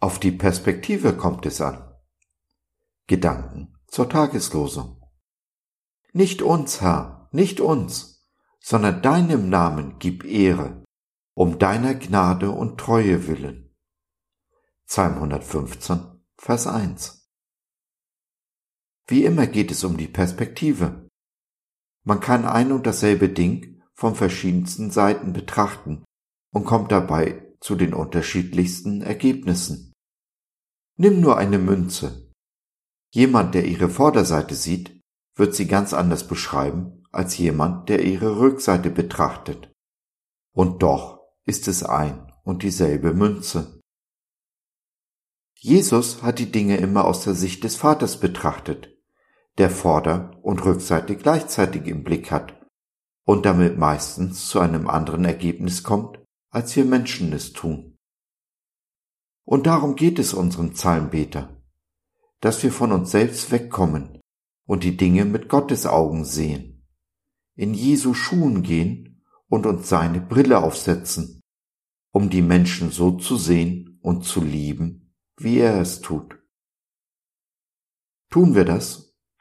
Auf die Perspektive kommt es an. Gedanken zur Tageslosung. Nicht uns, Herr, nicht uns, sondern deinem Namen gib Ehre, um deiner Gnade und Treue willen. Psalm 115, Vers 1. Wie immer geht es um die Perspektive. Man kann ein und dasselbe Ding von verschiedensten Seiten betrachten und kommt dabei zu den unterschiedlichsten Ergebnissen. Nimm nur eine Münze. Jemand, der ihre Vorderseite sieht, wird sie ganz anders beschreiben als jemand, der ihre Rückseite betrachtet. Und doch ist es ein und dieselbe Münze. Jesus hat die Dinge immer aus der Sicht des Vaters betrachtet, der Vorder- und Rückseite gleichzeitig im Blick hat und damit meistens zu einem anderen Ergebnis kommt, als wir Menschen es tun. Und darum geht es unserem Psalmbeter, dass wir von uns selbst wegkommen und die Dinge mit Gottes Augen sehen, in Jesu Schuhen gehen und uns seine Brille aufsetzen, um die Menschen so zu sehen und zu lieben, wie er es tut. Tun wir das,